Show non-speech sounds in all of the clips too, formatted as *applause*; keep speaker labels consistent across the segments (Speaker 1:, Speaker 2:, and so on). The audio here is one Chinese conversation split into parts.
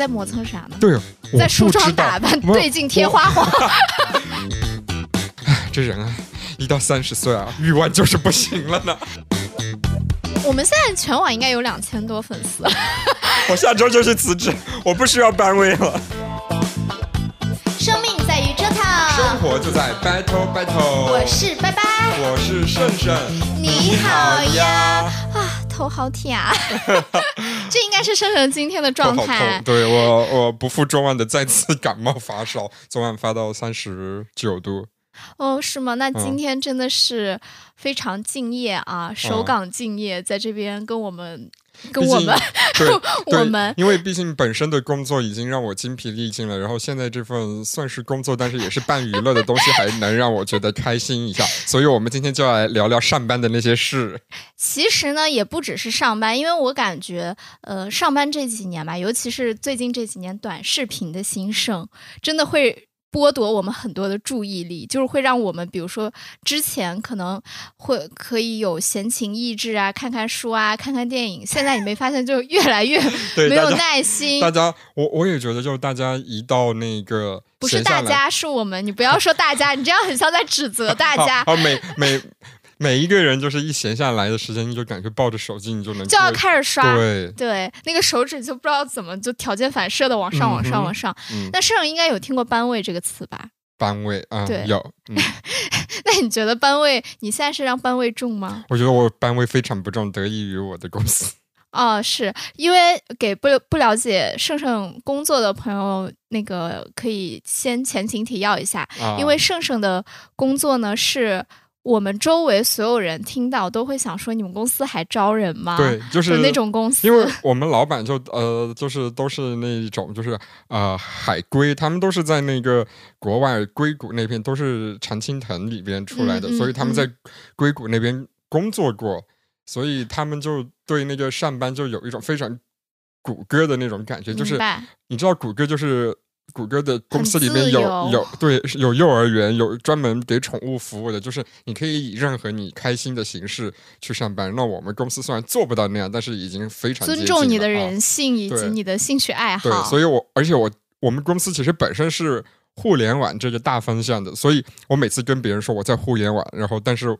Speaker 1: 在磨蹭啥呢？
Speaker 2: 对，
Speaker 1: 在梳妆打扮，对镜贴花黄。
Speaker 2: 这人啊，一到三十岁啊，欲望就是不行了呢。
Speaker 1: 我们现在全网应该有两千多粉丝。*laughs*
Speaker 2: 我下周就去辞职，我不需要班委了。
Speaker 1: 生命在于折腾，
Speaker 2: 生活就在 battle battle。
Speaker 1: 我是拜拜，
Speaker 2: 我是胜胜，
Speaker 1: 你好呀。啊，头好甜啊！*laughs* 这应该是生成今天的状态。
Speaker 2: 对我，我不负众望的再次感冒发烧，昨晚发到三十九度。
Speaker 1: 哦，是吗？那今天真的是非常敬业啊，守岗敬业，在这边跟我们，*laughs* 跟我们，*laughs* 我们，
Speaker 2: 因为毕竟本身的工作已经让我精疲力尽了，然后现在这份算是工作，但是也是半娱乐的东西，还能让我觉得开心一下，*laughs* 所以我们今天就来聊聊上班的那些事。
Speaker 1: 其实呢，也不只是上班，因为我感觉，呃，上班这几年吧，尤其是最近这几年，短视频的兴盛，真的会。剥夺我们很多的注意力，就是会让我们，比如说之前可能会可以有闲情逸致啊，看看书啊，看看电影。现在你没发现，就越来越 *laughs* 没有耐心。
Speaker 2: 大家，我我也觉得，就是大家一到那个
Speaker 1: 不是大家，是我们。你不要说大家，你这样很像在指责大家。
Speaker 2: 啊，每每。每一个人就是一闲下来的时间，你就感觉抱着手机，你就能
Speaker 1: 就要开始刷，
Speaker 2: 对
Speaker 1: 对，那个手指就不知道怎么就条件反射的往上往上往上。那社长应该有听过班位这个词吧？
Speaker 2: 班位啊，
Speaker 1: 对，
Speaker 2: 有。*laughs*
Speaker 1: 那你觉得班位，你现在是让班位重吗？
Speaker 2: 我觉得我班位非常不重，得益于我的公司。*laughs*
Speaker 1: 哦，是因为给不不了解盛盛工作的朋友，那个可以先前情提要一下，因为盛盛的工作呢是。我们周围所有人听到都会想说：“你们公司还招人吗？”
Speaker 2: 对，就是
Speaker 1: 那种公司。
Speaker 2: 因为我们老板就呃，就是都是那一种，就是呃，海归，他们都是在那个国外硅谷那边，都是常青藤里边出来的，所以他们在硅谷那边工作过，所以他们就对那个上班就有一种非常谷歌的那种感觉，就是你知道谷歌就是。谷歌的公司里面有有对有幼儿园，有专门给宠物服务的，就是你可以以任何你开心的形式去上班。那我们公司虽然做不到那样，但是已经非常
Speaker 1: 尊重你的人性以及你的兴趣爱好。
Speaker 2: 对，所以我而且我我们公司其实本身是互联网这个大方向的，所以我每次跟别人说我在互联网，然后但是。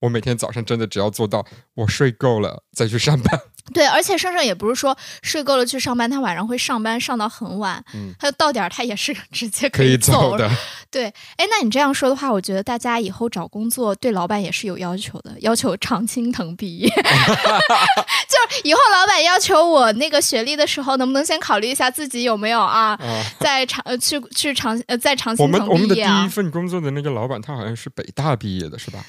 Speaker 2: 我每天早上真的只要做到我睡够了再去上班。*laughs*
Speaker 1: 对，而且盛盛也不是说睡够了去上班，他晚上会上班上到很晚。嗯，他到点儿他也是直接
Speaker 2: 可
Speaker 1: 以
Speaker 2: 走的。*laughs*
Speaker 1: 对，哎，那你这样说的话，我觉得大家以后找工作对老板也是有要求的，要求常青藤毕业。*laughs* 就是以后老板要求我那个学历的时候，能不能先考虑一下自己有没有啊，在长呃去去长呃在长青藤毕业
Speaker 2: 啊？我们我们的第一份工作的那个老板，他好像是北大毕业的，是吧？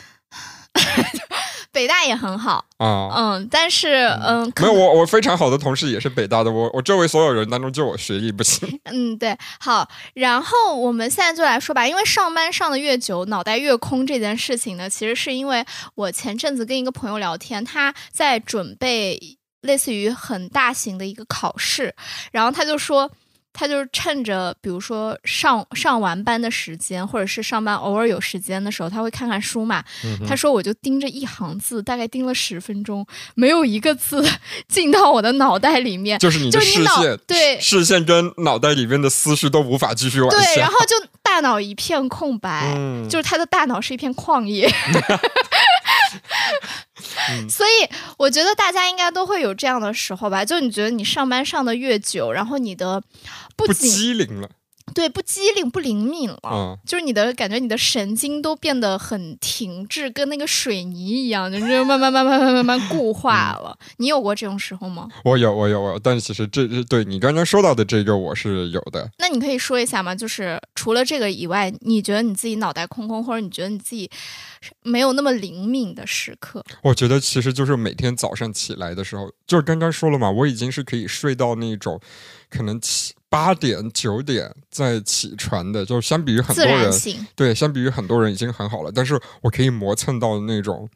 Speaker 2: *laughs*
Speaker 1: 北大也很好啊，嗯，但是嗯，
Speaker 2: 没有我我非常好的同事也是北大的，我我周围所有人当中就我学历不行。*laughs*
Speaker 1: 嗯，对，好，然后我们现在就来说吧，因为上班上的越久，脑袋越空这件事情呢，其实是因为我前阵子跟一个朋友聊天，他在准备类似于很大型的一个考试，然后他就说。他就是趁着，比如说上上完班的时间，或者是上班偶尔有时间的时候，他会看看书嘛。他说：“我就盯着一行字，大概盯了十分钟，没有一个字 *laughs* 进到我的脑袋里面。
Speaker 2: 就是你的视线，
Speaker 1: 对
Speaker 2: 视线跟脑袋里面的思绪都无法继续往
Speaker 1: 下。对，然后就大脑一片空白，就是他的大脑是一片旷野。所以我觉得大家应该都会有这样的时候吧？就你觉得你上班上的越久，然后你的
Speaker 2: 不机灵了。
Speaker 1: 对，不机灵，不灵敏了，就是你的感觉，你的神经都变得很停滞，跟那个水泥一样，就是慢慢慢慢慢慢慢固化了。你有过这种时候吗？
Speaker 2: 我有，我有，我有。但是其实这是对你刚刚说到的这个，我是有的。
Speaker 1: 那你可以说一下吗？就是除了这个以外，你觉得你自己脑袋空空，或者你觉得你自己没有那么灵敏的时刻？
Speaker 2: 我觉得其实就是每天早上起来的时候，就是刚刚说了嘛，我已经是可以睡到那种可能起。八点九点再起床的，就相比于很多人，对，相比于很多人已经很好了。但是我可以磨蹭到那种，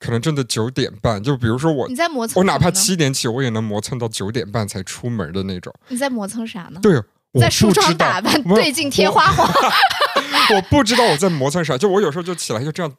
Speaker 2: 可能真的九点半。就比如说我，
Speaker 1: 你在磨蹭，
Speaker 2: 我哪怕七点起，我也能磨蹭到九点半才出门的那种。
Speaker 1: 你在磨蹭啥呢？
Speaker 2: 对，
Speaker 1: 在梳妆打扮，对镜贴花黄。*laughs*
Speaker 2: 我不知道我在磨蹭啥，就我有时候就起来就这样。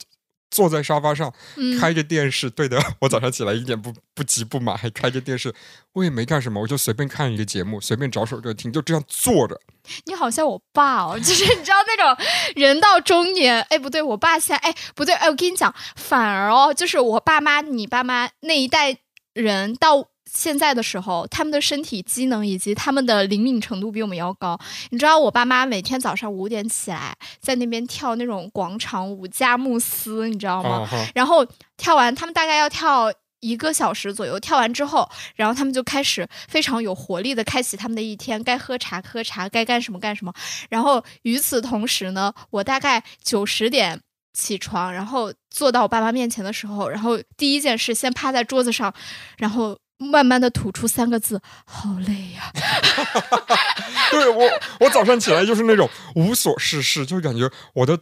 Speaker 2: 坐在沙发上，
Speaker 1: 嗯
Speaker 2: 开着电视，对的，*laughs* 我早上起来一点不不急不忙，还开着电视，我也没干什么，我就随便看一个节目，随便找首歌听，就这样坐着。
Speaker 1: 你好像我爸哦，*laughs* 就是你知道那种人到中年，哎，不对，我爸现在，哎，不对，哎，我跟你讲，反而哦，就是我爸妈、你爸妈那一代人到现在的时候，他们的身体机能以及他们的灵敏程度比我们要高。你知道，我爸妈每天早上五点起来，在那边跳那种广场舞、佳木斯，你知道吗？
Speaker 2: 啊，
Speaker 1: 然后跳完，他们大概要跳一个小时左右。跳完之后，然后他们就开始非常有活力的开启他们的一天，该喝茶喝茶，该干什么干什么。然后与此同时呢，我大概九十点。起床，然后坐到我爸妈面前的时候，然后第一件事先趴在桌子上，然后慢慢的吐出三个字：“好累呀、*laughs*
Speaker 2: 对我，我早上起来就是那种无所事事，就感觉我的。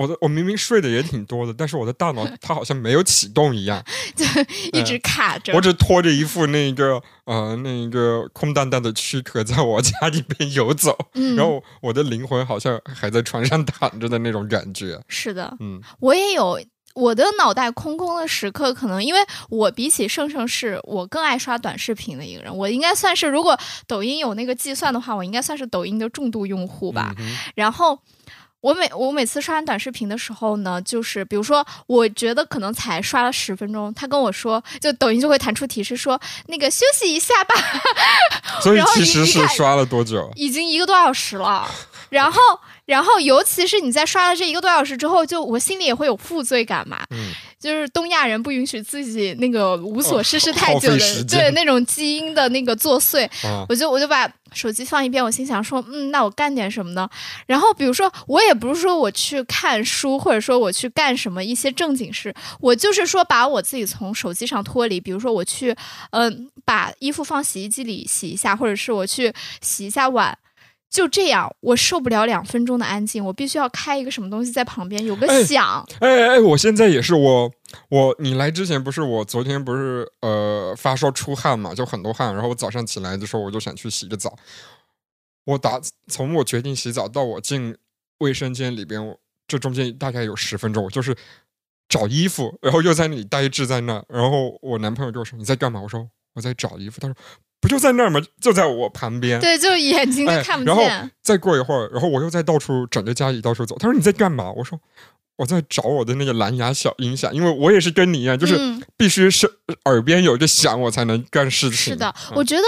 Speaker 2: 我的我明明睡得也挺多的，但是我的大脑 *laughs* 它好像没有启动一样，*laughs*
Speaker 1: 就一直卡着。
Speaker 2: 我只拖着一副那个呃那个空荡荡的躯壳在我家里边游走，
Speaker 1: 嗯，
Speaker 2: 然后我的灵魂好像还在床上躺着的那种感觉。
Speaker 1: 是的，
Speaker 2: 嗯，
Speaker 1: 我也有我的脑袋空空的时刻，可能因为我比起盛盛是我更爱刷短视频的一个人，我应该算是如果抖音有那个计算的话，我应该算是抖音的重度用户吧。
Speaker 2: 嗯
Speaker 1: 然后。我每我每次刷完短视频的时候呢，就是比如说，我觉得可能才刷了十分钟，他跟我说，就抖音就会弹出提示说，那个休息一下吧，
Speaker 2: 所以其实是刷了多久？
Speaker 1: 已经一个多小时了。然后，然后尤其是你在刷了这一个多小时之后，就我心里也会有负罪感嘛。
Speaker 2: 嗯，
Speaker 1: 就是东亚人不允许自己那个无所事事太久的，对那种基因的那个作祟，
Speaker 2: 啊，
Speaker 1: 我就我就把手机放一边，我心想说，嗯，那我干点什么呢？然后比如说，我也不是说我去看书，或者说我去干什么一些正经事，我就是说把我自己从手机上脱离，比如说我去，嗯、把衣服放洗衣机里洗一下，或者是我去洗一下碗。就这样，我受不了两分钟的安静，我必须要开一个什么东西在旁边，有个
Speaker 2: 哎
Speaker 1: 响。
Speaker 2: 哎哎哎，我现在也是我我你来之前不是我昨天不是呃发烧出汗嘛，就很多汗，然后我早上起来的时候我就想去洗个澡。我打从我决定洗澡到我进卫生间里边，我这中间大概有十分钟，我就是找衣服，然后又在那里呆滞在那，然后我男朋友就说你在干嘛？我说我在找衣服，他说不就在那儿吗？就在我旁边。
Speaker 1: 对，就眼睛都
Speaker 2: 哎
Speaker 1: 看不
Speaker 2: 然后。再过一会儿，然后我又在到处整着家里到处走。他说你在干嘛？我说我在找我的那个蓝牙小音响，因为我也是跟你一样，就是
Speaker 1: 嗯
Speaker 2: 必须是耳边有个响，我才能干事情。
Speaker 1: 是的，
Speaker 2: 嗯
Speaker 1: 我觉得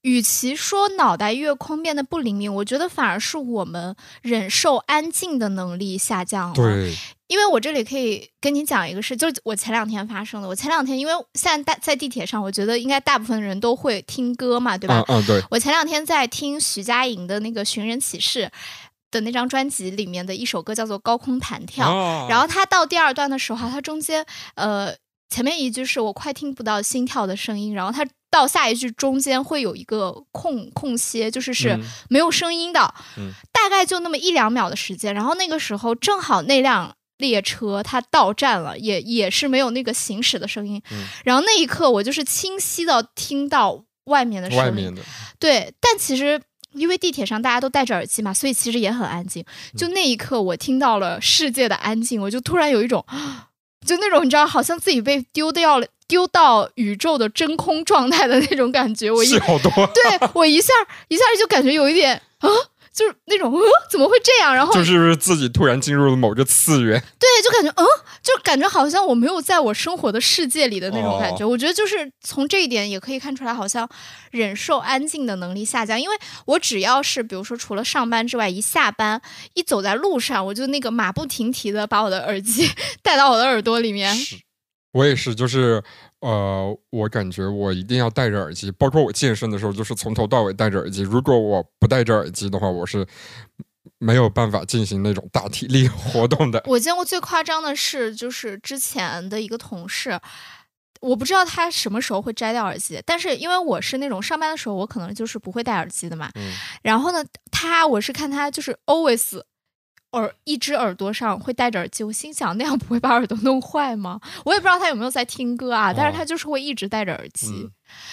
Speaker 1: 与其说脑袋越空变得不灵敏，我觉得反而是我们忍受安静的能力下降了。，
Speaker 2: 对，
Speaker 1: 因为我这里可以跟你讲一个事，就是我前两天发生的。我前两天因为现在大在地铁上，我觉得应该大部分人都会听歌嘛，对吧？
Speaker 2: 嗯嗯对，
Speaker 1: 我前两天在听徐佳莹的那个《寻人启事》的那张专辑里面的一首歌，叫做《高空弹跳》。
Speaker 2: 啊
Speaker 1: 然后他到第二段的时候，他中间呃前面一句是我快听不到心跳的声音，然后他到下一句中间会有一个空空歇，就是是
Speaker 2: 嗯
Speaker 1: 没有声音的，
Speaker 2: 嗯
Speaker 1: 大概就那么一两秒的时间。然后那个时候正好那辆。列车它到站了，也也是没有那个行驶的声音。
Speaker 2: 嗯
Speaker 1: 然后那一刻，我就是清晰的听到外面的声音。
Speaker 2: 外面的，
Speaker 1: 对，但其实因为地铁上大家都戴着耳机嘛，所以其实也很安静。就那一刻，我听到了世界的安静，我就突然有一种，就那种你知道，好像自己被丢掉了，丢到宇宙的真空状态的那种感觉。我一
Speaker 2: 是好多。
Speaker 1: 对我一下一下就感觉有一点啊。就是那种，呃，怎么会这样？然后
Speaker 2: 就是自己突然进入了某个次元，
Speaker 1: 对，就感觉，嗯，就感觉好像我没有在我生活的世界里的那种感觉。我觉得就是从这一点也可以看出来，好像忍受安静的能力下降。因为我只要是比如说除了上班之外，一下班一走在路上，我就那个马不停蹄的把我的耳机 *laughs* 带到我的耳朵里面。
Speaker 2: 是，我也是，就是呃，我感觉我一定要戴着耳机，包括我健身的时候，就是从头到尾戴着耳机。如果我不戴着耳机的话，我是没有办法进行那种大体力活动的。*laughs*
Speaker 1: 我见过最夸张的是，就是之前的一个同事。我不知道他什么时候会摘掉耳机，但是因为我是那种上班的时候，我可能就是不会戴耳机的嘛。
Speaker 2: 嗯
Speaker 1: 然后呢，他我是看他就是 always 耳一只耳朵上会戴着耳机，我心想那样不会把耳朵弄坏吗？我也不知道他有没有在听歌啊，但是他就是会一直戴着耳机。
Speaker 2: 嗯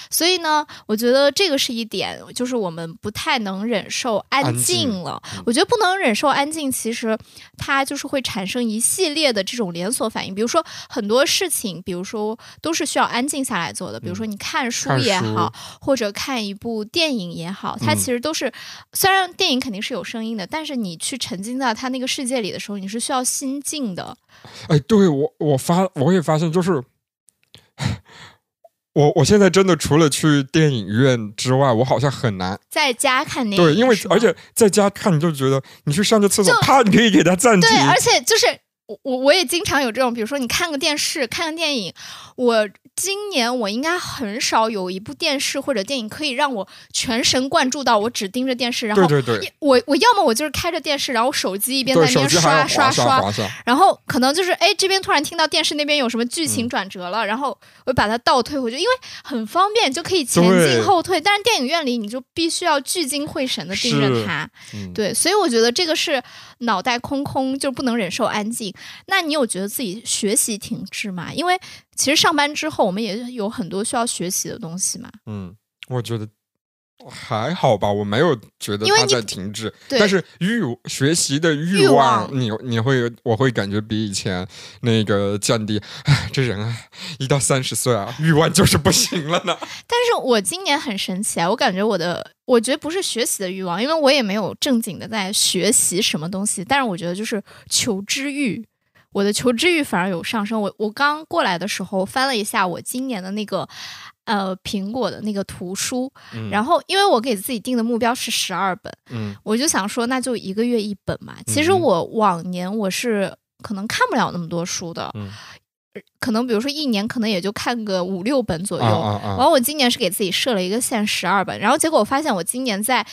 Speaker 1: 所以呢，我觉得这个是一点，就是我们不太能忍受安静了。我觉得不能忍受安静，其实它就是会产生一系列的这种连锁反应。比如说很多事情，比如说都是需要安静下来做的。比如说你看书也好，或者看一部电影也好，它其实都是虽然电影肯定是有声音的，但是你去沉浸在它那个世界里的时候，你是需要心静的。
Speaker 2: 哎，对我我发我也发现就是。我我现在真的除了去电影院之外，我好像很难
Speaker 1: 在家看电影。
Speaker 2: 对，因为而且在家看，你就觉得你去上个厕所，啪，你可以给他暂停。
Speaker 1: 对，而且就是我我我也经常有这种，比如说你看个电视，看个电影，我。今年我应该很少有一部电视或者电影可以让我全神贯注到我只盯着电视，然后我我要么我就是开着电视，然后手机一边在那边刷刷刷，然后可能就是哎这边突然听到电视那边有什么剧情转折了，然后我把它倒退回去，因为很方便就可以前进后退。但是电影院里你就必须要聚精会神的盯着它，对，所以我觉得这个是脑袋空空就不能忍受安静。那你有觉得自己学习停滞吗？因为其实上班之后，我们也有很多需要学习的东西嘛。
Speaker 2: 嗯，我觉得还好吧，我没有觉得它在停滞，但是欲学习的欲望，你你会我会感觉比以前那个降低。唉，这人啊，一到三十岁啊，欲望就是不行了呢。*laughs*
Speaker 1: 但是我今年很神奇啊，我感觉我的，我觉得不是学习的欲望，因为我也没有正经的在学习什么东西，但是我觉得就是求知欲。我的求知欲反而有上升。我我刚过来的时候翻了一下我今年的那个呃苹果的那个图书，然后因为我给自己定的目标是十二本，嗯，我就想说那就一个月一本嘛。其实我往年我是可能看不了那么多书的，嗯，可能比如说一年可能也就看个五六本左右。完我今年是给自己设了一个限十二本，然后结果我发现我今年在。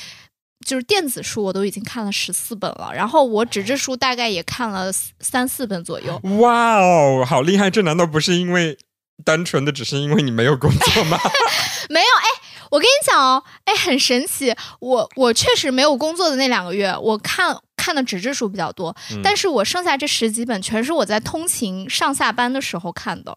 Speaker 1: 就是电子书我都已经看了十四本了，然后我纸质书大概也看了三四本左右。
Speaker 2: 哇哦，好厉害！这难道不是因为单纯的只是因为你没有工作吗？*laughs*
Speaker 1: 没有哎，我跟你讲哦，哎，很神奇。我我确实没有工作的那两个月，我看看的纸质书比较多，但是我剩下这十几本全是我在通勤上下班的时候看的，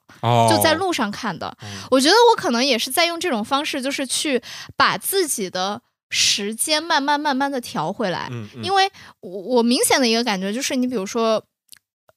Speaker 1: 就在路上看的。我觉得我可能也是在用这种方式，就是去把自己的。时间慢慢慢慢的调回来，因为我我明显的一个感觉就是，你比如说，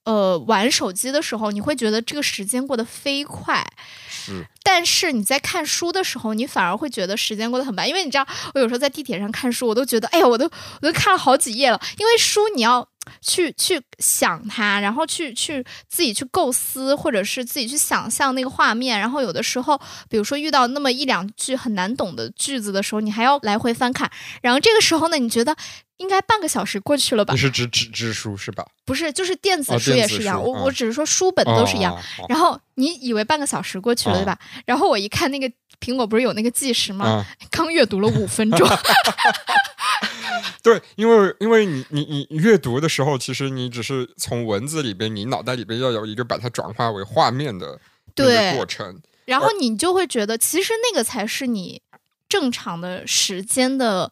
Speaker 1: 呃，玩手机的时候，你会觉得这个时间过得飞快，
Speaker 2: 是，
Speaker 1: 但是你在看书的时候，你反而会觉得时间过得很慢，因为你知道，我有时候在地铁上看书，我都觉得，哎呀，我都我都看了好几页了，因为书你要。去去想它，然后去去自己去构思，或者是自己去想象那个画面。然后有的时候，比如说遇到那么一两句很难懂的句子的时候，你还要来回翻看。然后这个时候呢，你觉得应该半个小时过去了吧？
Speaker 2: 你是指纸质书是吧？
Speaker 1: 不是，就是电子书也是一样。我我只是说书本都是一样。然后你以为半个小时过去了对吧？然后我一看那个苹果不是有那个计时吗？*laughs* 刚阅读了五分钟。*laughs*
Speaker 2: 对，因为因为你你你阅读的时候，其实你只是从文字里边，你脑袋里边要有一个把它转化为画面的对过程，
Speaker 1: 然后你就会觉得，其实那个才是你正常的时间的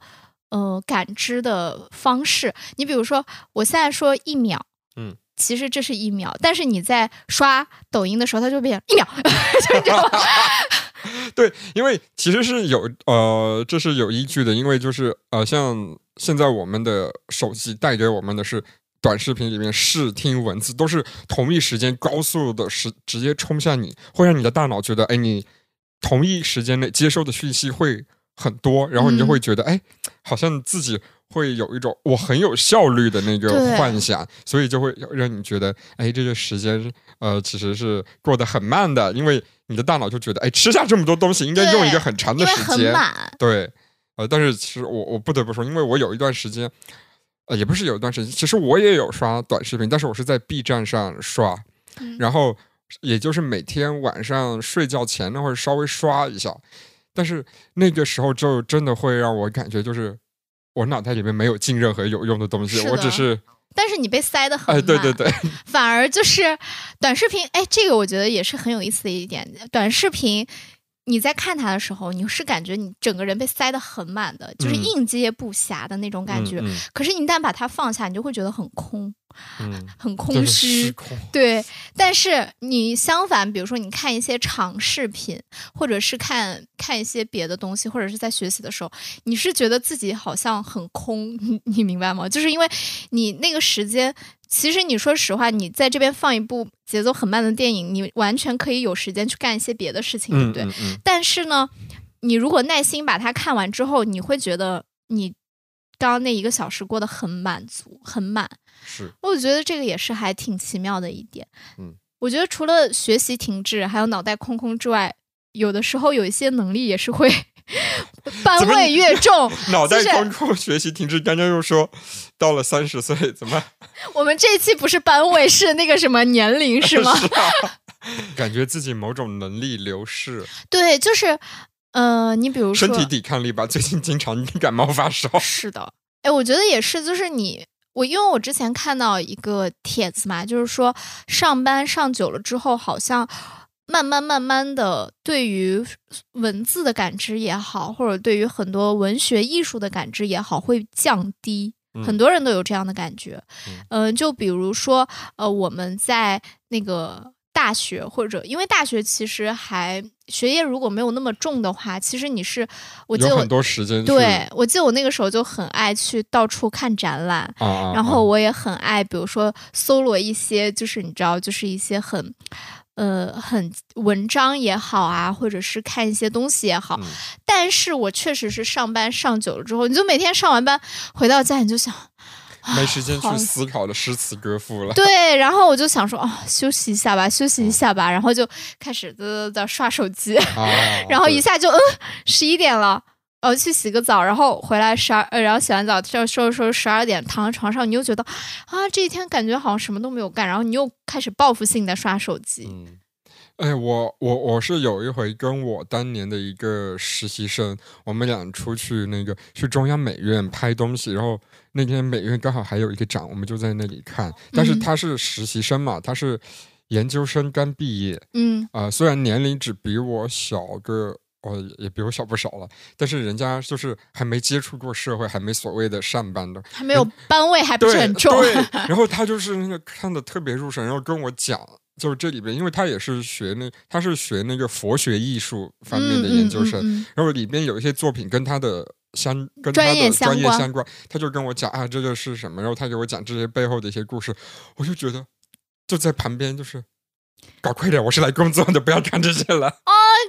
Speaker 1: 呃感知的方式。你比如说，我现在说一秒，嗯，其实这是一秒，但是你在刷抖音的时候，它就变成一秒。*laughs* *laughs*
Speaker 2: 对，因为其实是有呃，这是有依据的，因为就是呃，像现在我们的手机带给我们的是短视频里面视听文字都是同一时间高速的时直接冲向你，会让你的大脑觉得，哎，你同一时间内接收的讯息会很多，然后你就会觉得，哎，好像自己会有一种我很有效率的那个幻想，所以就会让你觉得，哎，这个时间呃其实是过得很慢的，因为。你的大脑就觉得，哎，吃下这么多东西应该用一个很长的时间，对，呃，但是其实我我不得不说，因为我有一段时间，呃，也不是有一段时间，其实我也有刷短视频，但是我是在 B 站上刷，然后也就是每天晚上睡觉前那会稍微刷一下，但是那个时候就真的会让我感觉就是我脑袋里面没有进任何有用的东西，我只是。
Speaker 1: 但是你被塞的很满，
Speaker 2: 对对对，
Speaker 1: 反而就是短视频，哎，这个我觉得也是很有意思的一点。短视频你在看它的时候，你是感觉你整个人被塞的很满的，就是应接不暇的那种感觉。可是你一旦把它放下，你就会觉得很空。
Speaker 2: 嗯，
Speaker 1: 很空虚。对，但是你相反，比如说你看一些长视频，或者是看看一些别的东西，或者是在学习的时候，你是觉得自己好像很空，你 *laughs* 你明白吗？就是因为你那个时间，其实你说实话，你在这边放一部节奏很慢的电影，你完全可以有时间去干一些别的事情，对不对？
Speaker 2: 嗯嗯嗯，
Speaker 1: 但是呢，你如果耐心把它看完之后，你会觉得你刚刚那一个小时过得很满足，很满。
Speaker 2: 是
Speaker 1: 我觉得这个也是还挺奇妙的一点。
Speaker 2: 嗯，
Speaker 1: 我觉得除了学习停滞，还有脑袋空空之外，有的时候有一些能力也是会 *laughs* 班位越重。*laughs*
Speaker 2: 脑袋空空，学习停滞。刚刚又说到了三十岁，怎么 *laughs*
Speaker 1: 我们这一期不是班位，是那个什么年龄是吗？
Speaker 2: 是啊？感觉自己某种能力流逝，
Speaker 1: 对，就是呃，你比如说
Speaker 2: 身体抵抗力吧。*laughs* 最近经常感冒发烧。
Speaker 1: 是的，哎，我觉得也是，就是你我，因为我之前看到一个帖子嘛，就是说上班上久了之后，好像慢慢慢慢的，对于文字的感知也好，或者对于很多文学艺术的感知也好，会降低。
Speaker 2: 嗯
Speaker 1: 很多人都有这样的感觉，
Speaker 2: 嗯
Speaker 1: 嗯、就比如说，呃，我们在那个大学或者因为大学其实还学业如果没有那么重的话，其实你是，我记得
Speaker 2: 很多时间
Speaker 1: 对，我记得我那个时候就很爱去到处看展览，
Speaker 2: 啊啊，
Speaker 1: 然后我也很爱，比如说搜罗一些，就是你知道，就是一些很。呃，很文章也好啊，或者是看一些东西也好，
Speaker 2: 嗯
Speaker 1: 但是我确实是上班上久了之后，你就每天上完班回到家，你就想，啊
Speaker 2: 没时间去思考的诗词歌赋了。*laughs*
Speaker 1: 对，然后我就想说，哦，休息一下吧，休息一下吧，然后就开始嘚嘚嘚刷手机，
Speaker 2: 啊，*laughs*
Speaker 1: 然后一下就嗯十一点了，呃去洗个澡，然后回来十二呃，然后洗完澡就收拾收拾十二点躺在床上，你又觉得啊这一天感觉好像什么都没有干，然后你又开始报复性的刷手机。
Speaker 2: 嗯，哎，我我我是有一回跟我当年的一个实习生，我们俩出去那个去中央美院拍东西，然后那天美院刚好还有一个展，我们就在那里看。但是
Speaker 1: 嗯
Speaker 2: 他是实习生嘛，他是研究生刚毕业，
Speaker 1: 嗯
Speaker 2: 啊、虽然年龄只比我小个。哦，也比我小不少了，但是人家就是还没接触过社会，还没所谓的上班的，
Speaker 1: 还没有班位，还不是很重。
Speaker 2: 对，*laughs* 然后他就是那个看的特别入神，然后跟我讲，就是这里边，因为他也是学那，他是学那个佛学艺术方面的研究生，
Speaker 1: 嗯嗯嗯
Speaker 2: 然后里边有一些作品跟他的相跟他
Speaker 1: 专业
Speaker 2: 的专业
Speaker 1: 相关，
Speaker 2: 他就跟我讲啊，这个是什么，然后他给我讲这些背后的一些故事，我就觉得就在旁边就是。搞快点！我是来工作的，不要看这些了。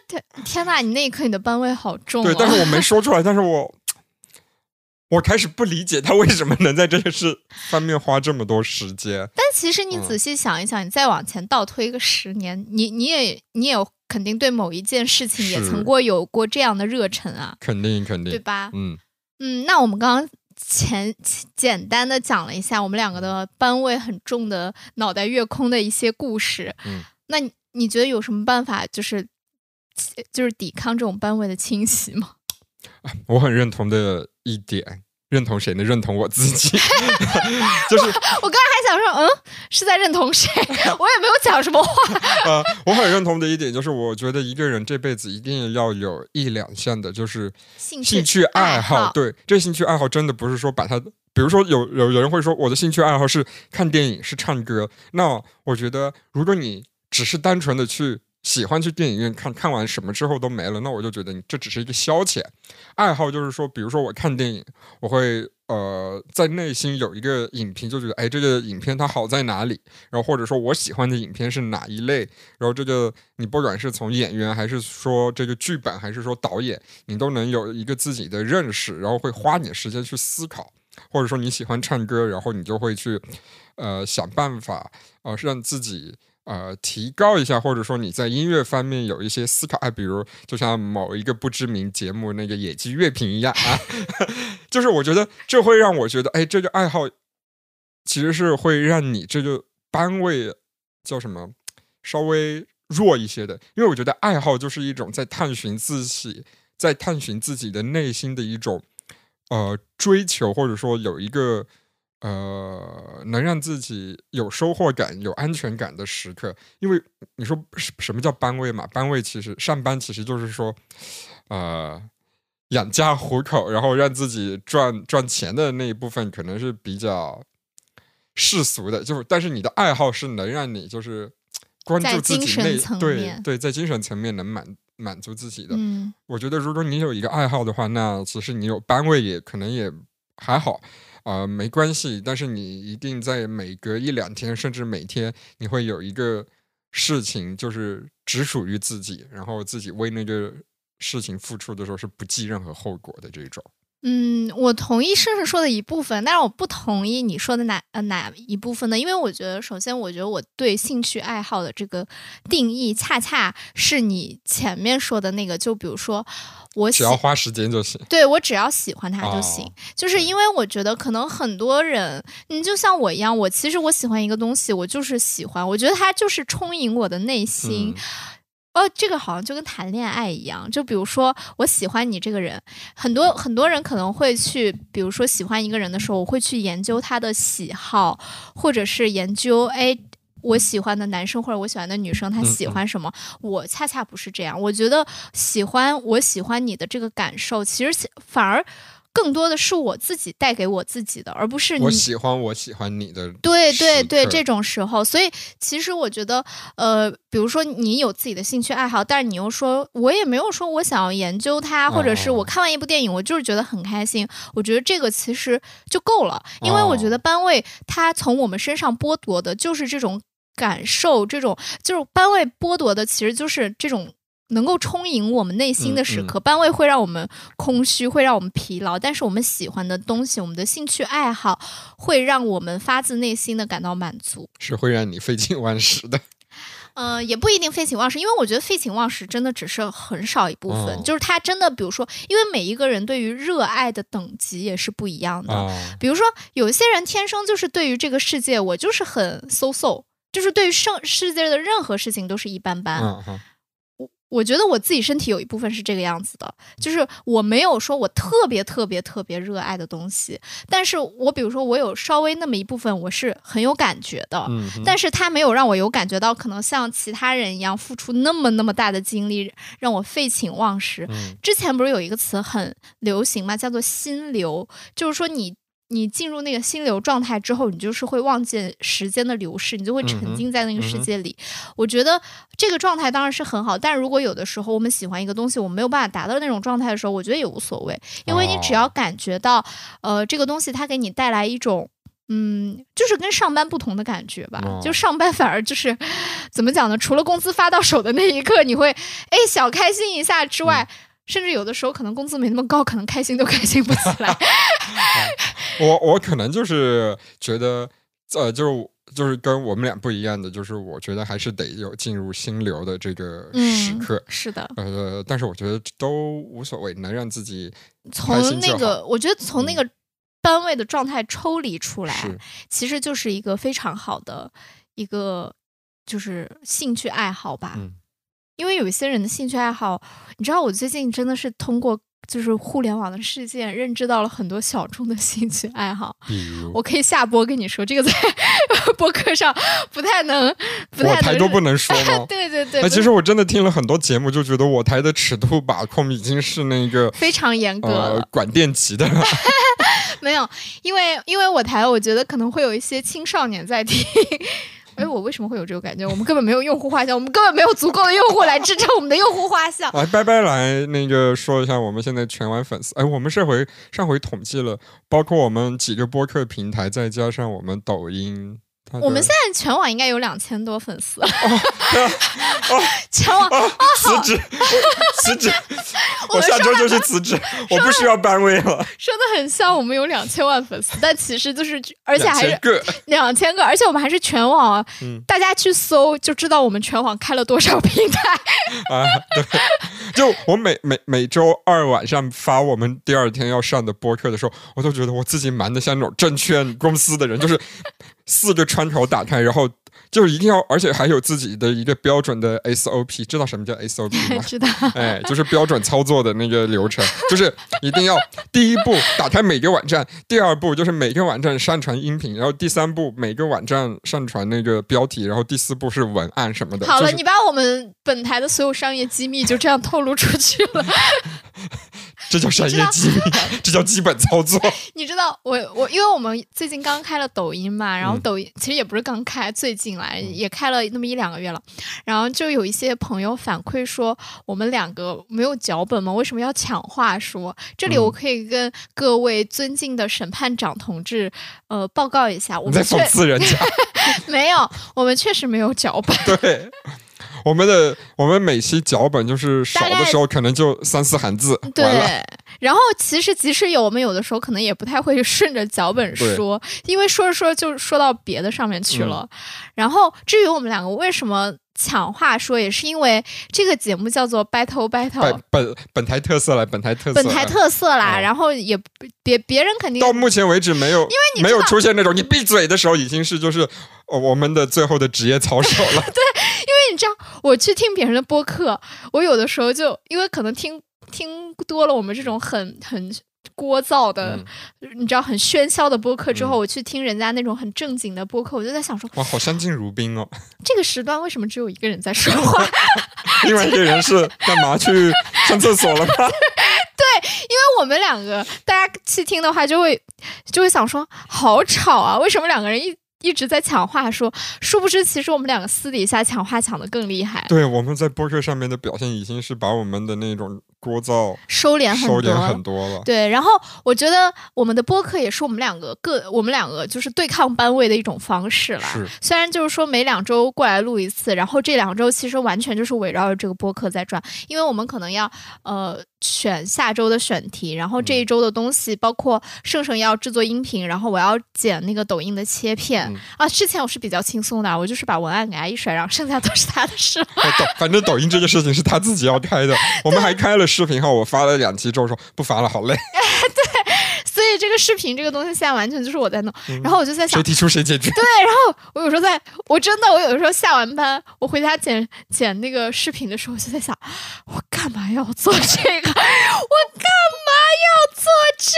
Speaker 1: 天天呐，你那一刻你的班位好重、啊。
Speaker 2: 对，但是我没 *laughs* 说出来，但是我我开始不理解他为什么能在这件事方面花这么多时间。
Speaker 1: 但其实你
Speaker 2: 嗯
Speaker 1: 仔细想一想，你再往前倒推个十年，你你也你也肯定对某一件事情也曾过有过这样的热忱啊，
Speaker 2: 肯定肯定，
Speaker 1: 对吧？
Speaker 2: 嗯，
Speaker 1: 嗯，那我们刚刚前简单的讲了一下我们两个的班位很重的脑袋越空的一些故事。
Speaker 2: 嗯，
Speaker 1: 那你你觉得有什么办法就是就是抵抗这种班位的侵袭吗？*laughs*
Speaker 2: 我很认同的一点，认同谁呢？认同我自己，*laughs* 就是
Speaker 1: 我刚才还想说，嗯，是在认同谁？*laughs* 我也没有讲什么话。
Speaker 2: 呃，我很认同的一点就是，我觉得一个人这辈子一定要有一两项的，就是
Speaker 1: 兴
Speaker 2: 兴趣爱好。
Speaker 1: 好，
Speaker 2: 对，这兴趣爱好真的不是说把它，比如说有有有人会说我的兴趣爱好是看电影，是唱歌。那我觉得，如果你只是单纯的去喜欢去电影院看看完什么之后都没了，那我就觉得你这只是一个消遣。爱好就是说，比如说我看电影，我会呃在内心有一个影评，就觉得哎这个影片它好在哪里，然后或者说我喜欢的影片是哪一类，然后这个你不管是从演员还是说这个剧本还是说导演，你都能有一个自己的认识，然后会花你的时间去思考，或者说你喜欢唱歌，然后你就会去呃想办法呃让自己。呃，提高一下，或者说你在音乐方面有一些思考，啊，比如就像某一个不知名节目那个野鸡乐评一样啊，*laughs* 就是我觉得这会让我觉得，哎，这个爱好其实是会让你这个班位叫什么稍微弱一些的，因为我觉得爱好就是一种在探寻自己，在探寻自己的内心的一种呃追求，或者说有一个呃能让自己有收获感、有安全感的时刻。因为你说什什么叫班位嘛？班位其实上班其实就是说呃。养家糊口，然后让自己赚赚钱的那一部分，可能是比较世俗的，就是但是你的爱好是能让你就是关注自己内对对，在精神层面能满满足自己的。
Speaker 1: 嗯，
Speaker 2: 我觉得如果你有一个爱好的话，那其实你有班位也可能也还好啊，没关系。但是你一定在每隔一两天，甚至每天，你会有一个事情，就是只属于自己，然后自己为那个事情付出的时候是不计任何后果的这种。
Speaker 1: 嗯，我同意盛盛说的一部分，但是我不同意你说的哪呃哪一部分呢？因为我觉得，首先，我觉得我对兴趣爱好的这个定义，恰恰是你前面说的那个，就比如说，我
Speaker 2: 只要花时间就行，
Speaker 1: 对我只要喜欢它就行。就是因为我觉得，可能很多人，你就像我一样，我其实我喜欢一个东西，我就是喜欢，我觉得它就是充盈我的内心。哦，这个好像就跟谈恋爱一样，就比如说我喜欢你这个人，很多很多人可能会去，比如说喜欢一个人的时候，我会去研究他的喜好，或者是研究，哎，我喜欢的男生或者我喜欢的女生他喜欢什么。我恰恰不是这样，我觉得喜欢我喜欢你的这个感受，其实反而。更多的是我自己带给我自己的，而不是
Speaker 2: 我喜欢我喜欢你的。
Speaker 1: 对对对，这种时候，所以其实我觉得，呃，比如说你有自己的兴趣爱好，但是你又说我也没有说我想要研究它，或者是我看完一部电影，我就是觉得很开心。我觉得这个其实就够了，因为我觉得班位它从我们身上剥夺的就是这种感受，这种就是班位剥夺的其实就是这种。能够充盈我们内心的时刻，班位会让我们空虚，会让我们疲劳。但是我们喜欢的东西，我们的兴趣爱好，会让我们发自内心的感到满足，
Speaker 2: 是会让你废寝忘食的。
Speaker 1: 嗯，*laughs* 也不一定废寝忘食，因为我觉得废寝忘食真的只是很少一部分。就是他真的，比如说，因为每一个人对于热爱的等级也是不一样的。比如说，有些人天生就是对于这个世界，我就是很 so so，就是对于生世界的任何事情都是一般般。我觉得我自己身体有一部分是这个样子的，就是我没有说我特别特别特别热爱的东西，但是我比如说我有稍微那么一部分我是很有感觉的，但是他没有让我有感觉到可能像其他人一样付出那么那么大的精力让我废寝忘食。之前不是有一个词很流行嘛？叫做心流，就是说你。你进入那个心流状态之后，你就是会忘记时间的流逝，你就会沉浸在那个世界里。我觉得这个状态当然是很好，但如果有的时候我们喜欢一个东西，我们没有办法达到那种状态的时候，我觉得也无所谓，因为你只要感觉到，呃，这个东西它给你带来一种，嗯，就是跟上班不同的感觉吧。就上班反而就是怎么讲呢？除了工资发到手的那一刻，你会哎小开心一下之外。甚至有的时候可能工资没那么高，可能开心都开心不起来。*laughs*
Speaker 2: 我我可能就是觉得，呃，就是就是跟我们俩不一样的，就是我觉得还是得有进入心流的这个时刻。
Speaker 1: 是的，
Speaker 2: 呃，但是我觉得都无所谓，能让自己
Speaker 1: 从那个，我觉得从那个单位的状态抽离出来，其实就是一个非常好的一个就是兴趣爱好吧。因为有一些人的兴趣爱好，你知道，我最近真的是通过就是互联网的事件，认知到了很多小众的兴趣爱好。我可以下播跟你说，这个在 *laughs* 播客上不太能，不太
Speaker 2: 台都不能说吗？
Speaker 1: 对对对。
Speaker 2: 那其实我真的听了很多节目，就觉得我台的尺度把控已经是那个
Speaker 1: 非常严格
Speaker 2: 了，管电级的。
Speaker 1: 没有，因为因为我台，我觉得可能会有一些青少年在听。哎，我为什么会有这个感觉？我们根本没有用户画像，我们根本没有足够的用户来支撑我们的用户画像。
Speaker 2: 来，拜拜，来那个说一下，我们现在全网粉丝。哎，我们这回上回统计了，包括我们几个播客平台，再加上我们抖音。
Speaker 1: 我们现在全网应该有两千多粉丝，全网
Speaker 2: 辞职，辞职，我下周就去辞职，*laughs* 我不需要班位了。
Speaker 1: 说的很像我们有两千万粉丝，但其实就是，而且还是
Speaker 2: 两
Speaker 1: 千个，而且我们还是全网，大家去搜就知道我们全网开了多少平台。*laughs*
Speaker 2: 啊。对，就我每每每周二晚上发我们第二天要上的播客的时候，我都觉得我自己忙的像那种证券公司的人，就是。四个窗口打开，然后就是一定要，而且还有自己的一个标准的 SOP，知道什么叫 SOP 吗？*laughs*
Speaker 1: 知道。
Speaker 2: 哎，就是标准操作的那个流程，就是一定要第一步打开每个网站，第二步就是每个网站上传音频，然后第三步每个网站上传那个标题，然后第四步是文案什么的。
Speaker 1: 好了，你把我们本台的所有商业机密就这样透露出去了。*laughs*
Speaker 2: 这叫商业机密，*laughs* 这叫基本操作。
Speaker 1: 你知道，我我因为我们最近刚开了抖音嘛，然后
Speaker 2: 嗯
Speaker 1: 抖音、其实也不是刚开，最近来
Speaker 2: 嗯
Speaker 1: 也开了那么一两个月了，然后就有一些朋友反馈说，我们两个没有脚本吗？为什么要抢话说？这里
Speaker 2: 嗯
Speaker 1: 我可以跟各位尊敬的审判长同志，呃，报告一下，我们在
Speaker 2: 讽刺人家？*laughs*
Speaker 1: 没有，我们确实没有脚本。*laughs*
Speaker 2: 对。我们的我们每期脚本就是少的时候可能就三四行字，
Speaker 1: 对，然后其实即使有，我们有的时候可能也不太会 *laughs* 顺着脚本说，因为说着说着就说到别的上面去
Speaker 2: 嗯
Speaker 1: 了。然后至于我们两个为什么抢话说，也是因为这个节目叫做 Battle Battle。
Speaker 2: 本本台特色了，本台特色，
Speaker 1: 本台特色啦，
Speaker 2: 嗯
Speaker 1: 然后也别别人肯定
Speaker 2: 到目前为止没有，因为
Speaker 1: 你
Speaker 2: 没有出现那种你闭嘴的时候，已经是就是呃我们的最后的职业操守了。*laughs*
Speaker 1: 因为你知道，我去听别人的播客，我有的时候就因为可能听听多了我们这种很很聒噪的，
Speaker 2: 嗯
Speaker 1: 你知道很喧嚣的播客之后，
Speaker 2: 嗯
Speaker 1: 我去听人家那种很正经的播客，我就在想说，
Speaker 2: 哇，好相敬如宾哦！*laughs*
Speaker 1: 这个时段为什么只有一个人在说话？*laughs*
Speaker 2: 另外一个人是干嘛去上厕所了吗？*laughs*
Speaker 1: 因为我们两个大家去听的话，就会就会想说，好吵啊！为什么两个人一一直在抢话说？殊不知，其实我们两个私底下抢话抢的更厉害，
Speaker 2: 对，我们在播客上面的表现已经是把我们的那种聒噪
Speaker 1: 收敛很多。
Speaker 2: 收敛很多了。
Speaker 1: 对，然后我觉得我们的播客也是我们两个各我们两个就是对抗班位的一种方式啦。
Speaker 2: 是，
Speaker 1: 虽然就是说每两周过来录一次，然后这两周其实完全就是围绕着这个播客在转，因为我们可能要呃选下周的选题，然后这一周的东西包括盛盛要制作音频，然后我要剪那个抖音的切片、
Speaker 2: 嗯
Speaker 1: 啊。之前我是比较轻松的，我就是把文案给他一甩，然后剩下都是他的事。*laughs*
Speaker 2: 哦抖反正抖音这个事情是他自己要开的，我们还开了视频号，我发了两期之后说不发了，好累。*laughs*
Speaker 1: 对所以这个视频这个东西现在完全就是我在弄，然后我就在想
Speaker 2: 谁。提出谁解决。
Speaker 1: 对，然后我有时候在，我真的，我有的时候下完班，我回家剪剪那个视频的时候，我就在想，我干嘛要做这个？*laughs* 我干嘛要做这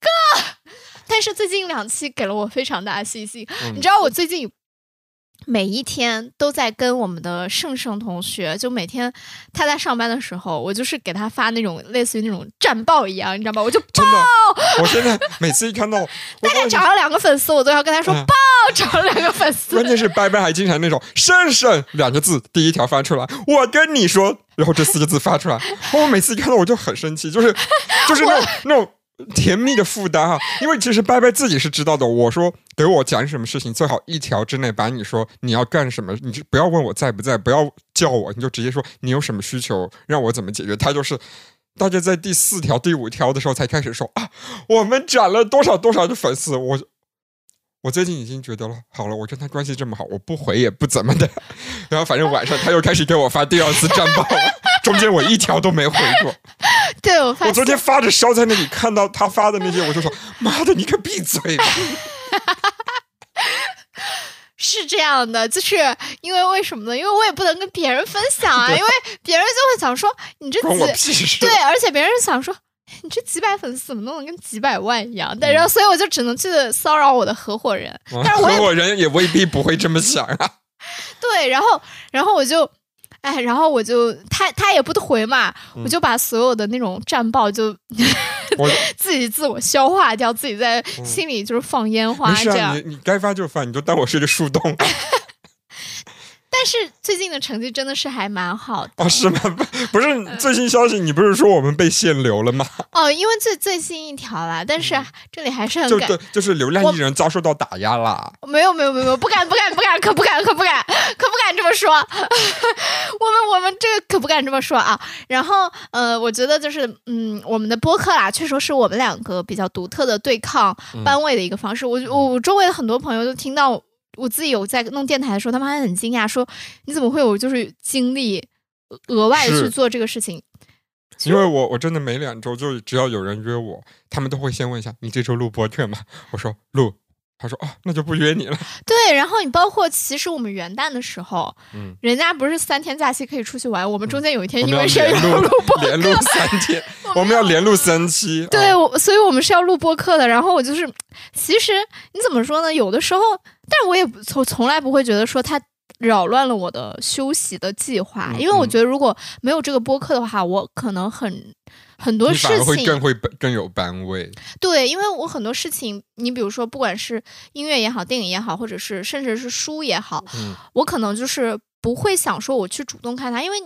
Speaker 1: 个？但是最近两期给了我非常大的信心。
Speaker 2: 嗯
Speaker 1: 你知道，我最近每一天都在跟我们的盛盛同学，就每天他在上班的时候，我就是给他发那种类似于那种战报一样，你知道吗？我就
Speaker 2: 报，我现在每次一看到，*laughs* 我
Speaker 1: 大概涨了两个粉丝，我都要跟他说
Speaker 2: 嗯
Speaker 1: 爆涨了两个粉丝。
Speaker 2: 关。键是拜拜还经常那种“盛盛”两个字第一条发出来，我跟你说，然后这四个字发出来，我每次一看到我就很生气，就是就是那种 *laughs* 那种甜蜜的负担啊。因为其实拜拜自己是知道的，我说给我讲什么事情，最好一条之内把你说你要干什么，你就不要问我在不在，不要叫我，你就直接说你有什么需求，让我怎么解决。他就是。大概在第四条、第五条的时候才开始说啊，我们涨了多少多少的粉丝，我我最近已经觉得了，好了，我跟他关系这么好，我不回也不怎么的。*laughs* 然后反正晚上他又开始给我发第二次战报了，中间我一条都没回过。
Speaker 1: 对，我发现
Speaker 2: 我昨天发着烧在那里看到他发的那些，我就说：“ *laughs* 妈的，你可闭嘴吧 *laughs*
Speaker 1: 是这样的，就是因为为什么呢？因为我也不能跟别人分享啊，因为别人就会想说你！”这几。对，而且别人想说你这几百粉丝怎么弄得跟几百万一样？但
Speaker 2: 嗯
Speaker 1: 然后所以我就只能去骚扰我的合伙人，
Speaker 2: 啊
Speaker 1: 但是我
Speaker 2: 合伙人也未必不会这么想啊。*laughs*
Speaker 1: 对，然后然后我就。哎，然后我就他他也不回嘛，
Speaker 2: 嗯
Speaker 1: 我就把所有的那种战报就
Speaker 2: 我 *laughs*
Speaker 1: 自己自我消化掉，自己在
Speaker 2: 嗯
Speaker 1: 心里就是放烟花这样。
Speaker 2: 你你该发就发，你就当我是个树洞啊。*laughs*
Speaker 1: 但是最近的成绩真的是还蛮好的
Speaker 2: 哦，是吗？不不是最新消息，你不是说我们被限流了吗？
Speaker 1: 哦，因为最最新一条啦，但是这里还是很感
Speaker 2: 就对，就是流量艺人遭受到打压啦。
Speaker 1: 没有没有没有，不敢不敢不敢，可不敢可不敢 *laughs* 可不敢这么说。*laughs* 我们我们这个可不敢这么说啊。然后呃，我觉得就是嗯，我们的播客啦，确实是我们两个比较独特的对抗
Speaker 2: 嗯
Speaker 1: 班位的一个方式。我我我周围的很多朋友都听到我自己有在弄电台的时候，他们还很惊讶，说你怎么会有就是精力额外去做这个事情？
Speaker 2: 因为我我真的每两周就只要有人约我，他们都会先问一下你这周录播客吗？我说录，他说哦，那就不约你了。
Speaker 1: 对，然后你包括其实我们元旦的时候，
Speaker 2: 嗯，
Speaker 1: 人家不是三天假期可以出去玩，我们中间有一天因为是要
Speaker 2: 录
Speaker 1: 录播
Speaker 2: 连录三 *laughs* 天，我们要连录三期。
Speaker 1: 对，所以我们是要录播客的。然后我就是，其实你怎么说呢？有的时候，但是我也不从从来不会觉得说他扰乱了我的休息的计划，
Speaker 2: 嗯
Speaker 1: 因为我
Speaker 2: 嗯
Speaker 1: 觉得如果没有这个播客的话，我可能很很多事情
Speaker 2: 更会更有班味。
Speaker 1: 对，因为我很多事情，你比如说，不管是音乐也好，电影也好，或者是甚至是书也好，
Speaker 2: 嗯
Speaker 1: 我可能就是不会想说我去主动看它，因为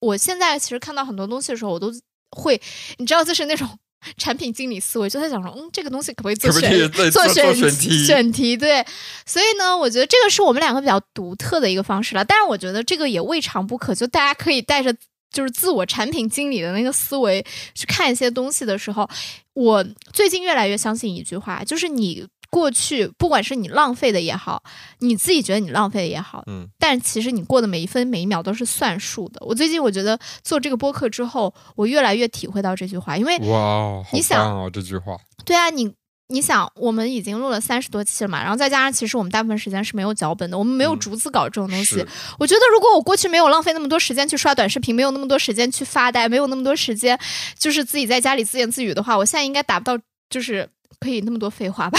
Speaker 1: 我现在其实看到很多东西的时候，我都会，你知道，就是那种 *laughs* 产品经理思维，就在想说，嗯，这个东西可不可以做选做选
Speaker 2: 选题
Speaker 1: 选题对，所以呢，我觉得这个是我们两个比较独特的一个方式了。但是我觉得这个也未尝不可，就大家可以带着。就是自我产品经理的那个思维去看一些东西的时候，我最近越来越相信一句话，就是你过去不管是你浪费的也好，你自己觉得你浪费的也好，
Speaker 2: 嗯，
Speaker 1: 但其实你过的每一分每一秒都是算数的。我最近我觉得做这个播客之后，我越来越体会到这句话，因为
Speaker 2: 哇
Speaker 1: 你想
Speaker 2: 棒哦，这句话。
Speaker 1: 对啊，你你想，我们已经录了三十多期了嘛，然后再加上其实我们大部分时间是没有脚本的，我们没有
Speaker 2: 嗯
Speaker 1: 逐字稿这种东西。
Speaker 2: 是
Speaker 1: 我觉得如果我过去没有浪费那么多时间去刷短视频，没有那么多时间去发呆，没有那么多时间就是自己在家里自言自语的话，我现在应该达不到就是可以那么多废话吧。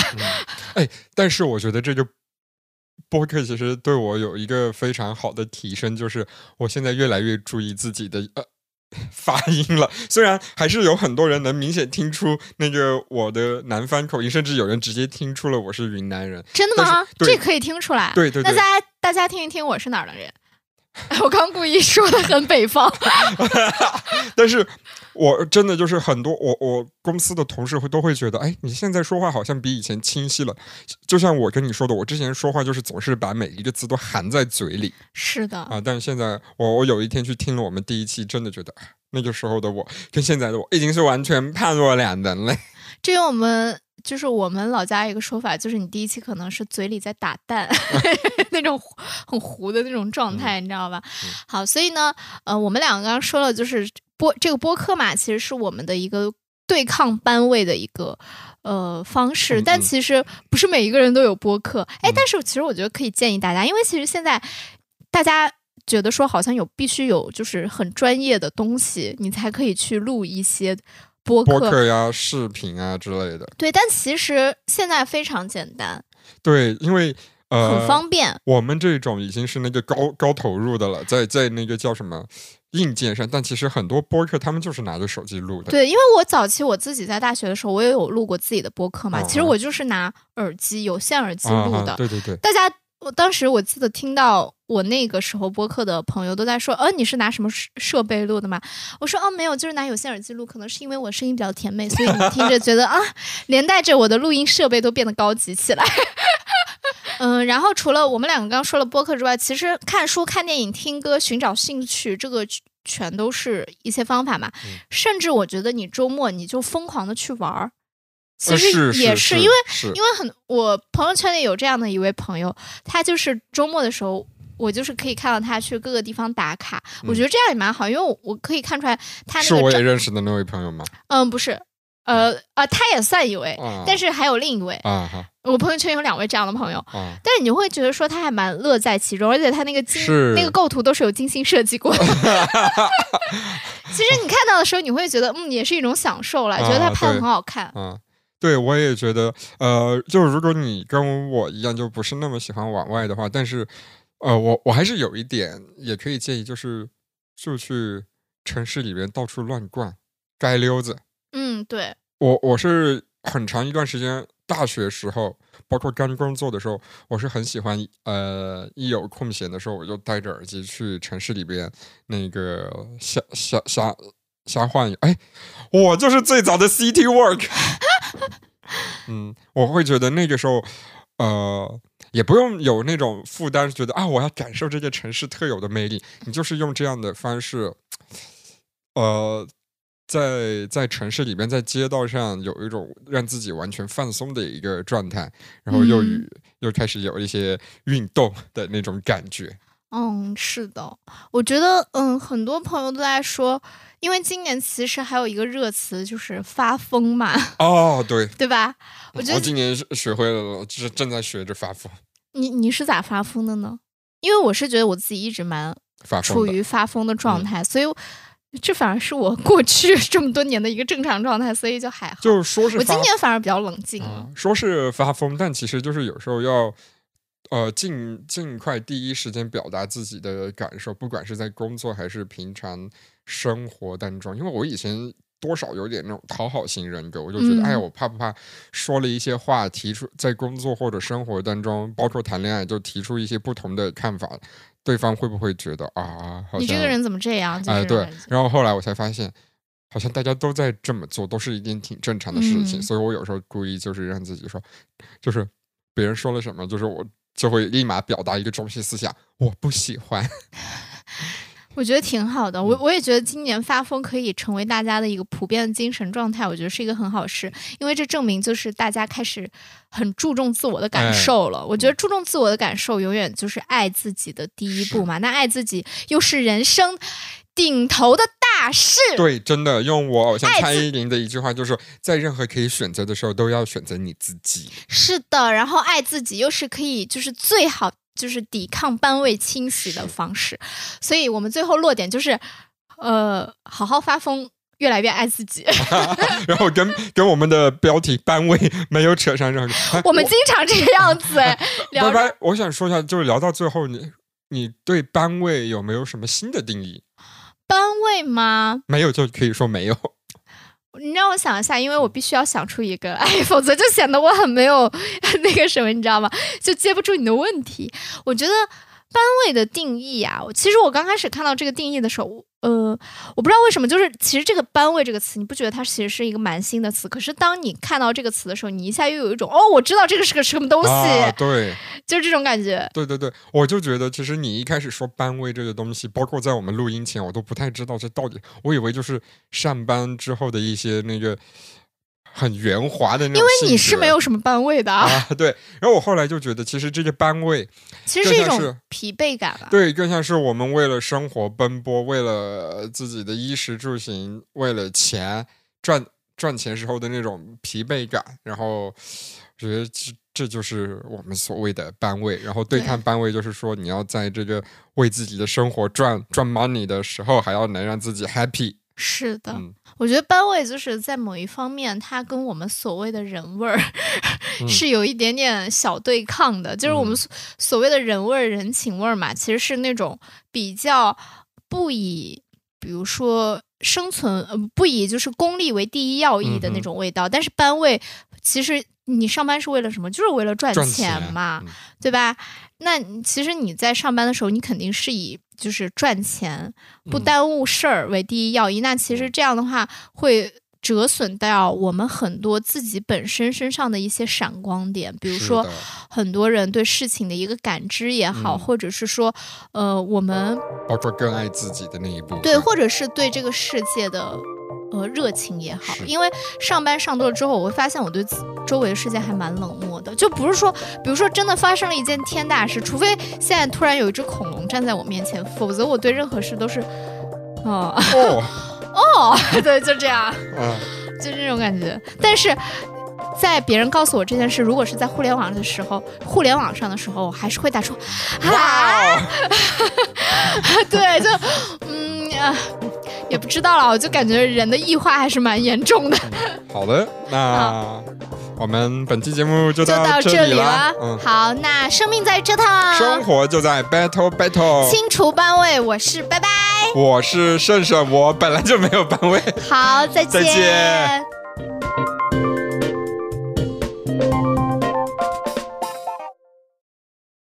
Speaker 2: 哎，但是我觉得这个播客其实对我有一个非常好的提升，就是我现在越来越注意自己的呃 *laughs* 发音了。虽然还是有很多人能明显听出那个我的南方口音，甚至有人直接听出了我是云南人。
Speaker 1: 真的吗这可以听出来。
Speaker 2: 对对对
Speaker 1: 那大家大家听一听我是哪儿的人。*laughs* 我刚故意说的很北方，*laughs*
Speaker 2: 但是我真的就是很多我我公司的同事会都会觉得，哎，你现在说话好像比以前清晰了。就像我跟你说的，我之前说话就是总是把每一个字都含在嘴里
Speaker 1: 是的，
Speaker 2: 啊，但是现在我我有一天去听了我们第一期，真的觉得哎那个时候的我跟现在的我已经是完全判若两人了。*laughs*
Speaker 1: 这跟我们就是我们老家一个说法，就是你第一期可能是嘴里在打蛋，*laughs* 那种很糊的那种状态，你知道吧？
Speaker 2: 嗯
Speaker 1: 好，所以呢，呃，我们两个刚刚说了，就是播这个播客嘛，其实是我们的一个对抗班位的一个呃方式，但其实不是每一个人都有播客。哎，
Speaker 2: 嗯
Speaker 1: 但是其实我觉得可以建议大家，因为其实现在大家。觉得说好像有必须有就是很专业的东西，你才可以去录一些播客。
Speaker 2: 播客呀、视频啊之类的，
Speaker 1: 对，但其实现在非常简单，
Speaker 2: 对，因为呃，
Speaker 1: 很方便。
Speaker 2: 我们这种已经是那个高高投入的了，在在那个叫什么硬件上，但其实很多播客他们就是拿着手机录的。
Speaker 1: 对，因为我早期我自己在大学的时候，我也有录过自己的播客嘛。
Speaker 2: 嗯
Speaker 1: 其实我就是拿耳机有线耳机
Speaker 2: 啊
Speaker 1: 录的。
Speaker 2: 啊对对对，
Speaker 1: 大家，我当时我记得听到我那个时候播客的朋友都在说，呃，你是拿什么设设备录的吗？我说，哦，没有，就是拿有线耳机录。可能是因为我声音比较甜美，所以你听着觉得啊，连带着我的录音设备都变得高级起来。*laughs* 嗯，然后除了我们两个刚刚说了播客之外，其实看书、看电影、听歌、寻找兴趣，这个全都是一些方法嘛。
Speaker 2: 嗯
Speaker 1: 甚至我觉得你周末你就疯狂的去玩儿，其
Speaker 2: 呃
Speaker 1: 实
Speaker 2: 也是
Speaker 1: 因为
Speaker 2: 是
Speaker 1: 因为很我朋友圈里有这样的一位朋友，他就是周末的时候。我就是可以看到他去各个地方打卡，我觉得这样也蛮好，因为我我可以看出来他那个照
Speaker 2: 是我也认识的那位朋友吗？
Speaker 1: 嗯不是，呃啊他也算一位，
Speaker 2: 啊，
Speaker 1: 但是还有另一位，我朋友圈有两位这样的朋友，
Speaker 2: 啊，
Speaker 1: 但是你会觉得说他还蛮乐在其中，而且他那个精那个构图都是有精心设计过的。*laughs* *laughs* 其实你看到的时候，你会觉得嗯，也是一种享受了，
Speaker 2: 啊
Speaker 1: 觉得他拍的很好看。
Speaker 2: 啊，对，我也觉得，呃，就如果你跟我一样，就不是那么喜欢往外的话，但是，呃，我我还是有一点也可以建议，就是就去城市里边到处乱逛，街溜子。
Speaker 1: 嗯，对，
Speaker 2: 我我是很长一段时间，大学时候，包括刚工作的时候，我是很喜欢，呃，一有空闲的时候，我就戴着耳机去城市里边那个瞎瞎瞎瞎晃悠。哎，我就是最早的 City Work。*laughs* *laughs* 嗯，我会觉得那个时候，呃，也不用有那种负担，觉得啊，我要感受这个城市特有的魅力。你就是用这样的方式，呃，在在城市里边，在街道上有一种让自己完全放松的一个状态，然后又与、又开始有一些运动的那种感觉。
Speaker 1: 嗯，是的，我觉得嗯，很多朋友都在说，因为今年其实还有一个热词就是发疯嘛，
Speaker 2: 哦，对，
Speaker 1: 对吧？我觉得
Speaker 2: 我今年是学会了，就是正在学着发疯，
Speaker 1: 你你是咋发疯的呢？因为我是觉得我自己一直蛮处。于发疯的状态，所以这反而是我过去这么多年的一个正常状态，所以就还好。
Speaker 2: 就是说是
Speaker 1: 我今年反而比较冷静
Speaker 2: 说是发疯，但其实就是有时候要，呃，尽尽快第一时间表达自己的感受，不管是在工作还是平常生活当中。因为我以前多少有点那种讨好型人格，我就觉得，
Speaker 1: 嗯
Speaker 2: 哎呀，我怕不怕说了一些话，提出在工作或者生活当中，包括谈恋爱，就提出一些不同的看法，对方会不会觉得啊，好像
Speaker 1: 你这个人怎么这样？就
Speaker 2: 哎，对。然后后来我才发现，好像大家都在这么做，都是一件挺正常的事情。
Speaker 1: 嗯
Speaker 2: 所以我有时候故意就是让自己说，就是别人说了什么，就是我就会立马表达一个中心思想，我不喜欢。*laughs*
Speaker 1: 我觉得挺好的，我
Speaker 2: 嗯
Speaker 1: 我也觉得今年发疯可以成为大家的一个普遍的精神状态，我觉得是一个很好事，因为这证明就是大家开始很注重自我的感受了。我觉得注重自我的感受，永远就是爱自己的第一步嘛。那爱自己又是人生顶头的大事。
Speaker 2: 对，真的用我偶像
Speaker 1: 爱
Speaker 2: 蔡依林的一句话，就是，在任何可以选择的时候，都要选择你自己。
Speaker 1: 是的，然后爱自己又是可以就是最好就是抵抗班位侵袭的方式，所以我们最后落点就是，呃，好好发疯，越来越爱自己。*laughs*
Speaker 2: 然后跟跟我们的标题班位没有扯上任何。哎 *laughs*
Speaker 1: 我们经常这个样子，
Speaker 2: 拜拜，我想说一下，就是聊到最后，你你对班位有没有什么新的定义？
Speaker 1: 班位吗？
Speaker 2: 没有就可以说没有。*laughs*
Speaker 1: 你让我想一下，因为我必须要想出一个，哎，否则就显得我很没有 *laughs* 那个什么，你知道吗？就接不住你的问题。我觉得班位的定义啊，其实我刚开始看到这个定义的时候，呃，我不知道为什么，就是其实这个班位这个词，你不觉得它其实是一个蛮新的词？可是当你看到这个词的时候，你一下又有一种哦，我知道这个是个什么东西，
Speaker 2: 啊，对
Speaker 1: 就是这种感觉。
Speaker 2: 对对对，我就觉得其实你一开始说班位这个东西，包括在我们录音前，我都不太知道这到底，我以为就是上班之后的一些那个很圆滑的那种
Speaker 1: 因为你是没有什么班位的啊，
Speaker 2: 啊，对。然后我后来就觉得，其实这个班位，
Speaker 1: 其实是一种疲惫感吧。
Speaker 2: 对，更像是我们为了生活奔波，为了自己的衣食住行，为了钱赚赚钱时候的那种疲惫感。然后我觉得这这就是我们所谓的班位。然后对
Speaker 1: 对
Speaker 2: 看班位，就是说你要在这个为自己的生活赚赚 money 的时候，还要能让自己 happy。
Speaker 1: 是的，
Speaker 2: 嗯
Speaker 1: 我觉得班味就是在某一方面，它跟我们所谓的人味儿、
Speaker 2: 嗯 *laughs*
Speaker 1: 是有一点点小对抗的。就是我们所所谓的人味儿、人情味儿嘛，其实是那种比较不以，比如说生存，呃，不以就是功利为第一要义的那种味道。但是班味其实你上班是为了什么？就是为了赚
Speaker 2: 赚
Speaker 1: 钱嘛，
Speaker 2: 嗯
Speaker 1: 对吧？那其实你在上班的时候，你肯定是以就是赚钱不
Speaker 2: 嗯
Speaker 1: 耽误事儿为第一要义。那其实这样的话会折损掉我们很多自己本身身上的一些闪光点，比如说很多人对事情的一个感知也好，
Speaker 2: 嗯
Speaker 1: 或者是说呃我们
Speaker 2: 包括更爱自己的那一部分。
Speaker 1: 对，或者是对这个世界的。呃，热情也好，因为上班上多了之后，我会发现我对自周围的世界还蛮冷漠的。就不是说，比如说真的发生了一件天大事，除非现在突然有一只恐龙站在我面前，否则我对任何事都是，哦
Speaker 2: 哦，
Speaker 1: 哦，*laughs* 对，就这样，
Speaker 2: 嗯，
Speaker 1: 就这种感觉。但是在别人告诉我这件事，如果是在互联网的时候，互联网上的时候，我还是会打出啊，*laughs* 对，就嗯啊，也不知道了，我就感觉人的异化还是蛮严重的。
Speaker 2: 好的，那 *laughs* 我们本期节目就
Speaker 1: 就到
Speaker 2: 这
Speaker 1: 这里了。。
Speaker 2: 嗯，
Speaker 1: 好，那生命在折腾，
Speaker 2: 生活就在 battle battle。
Speaker 1: 清除班位，我是拜拜。
Speaker 2: 我是胜胜，我本来就没有班位。
Speaker 1: 好，再
Speaker 2: 再见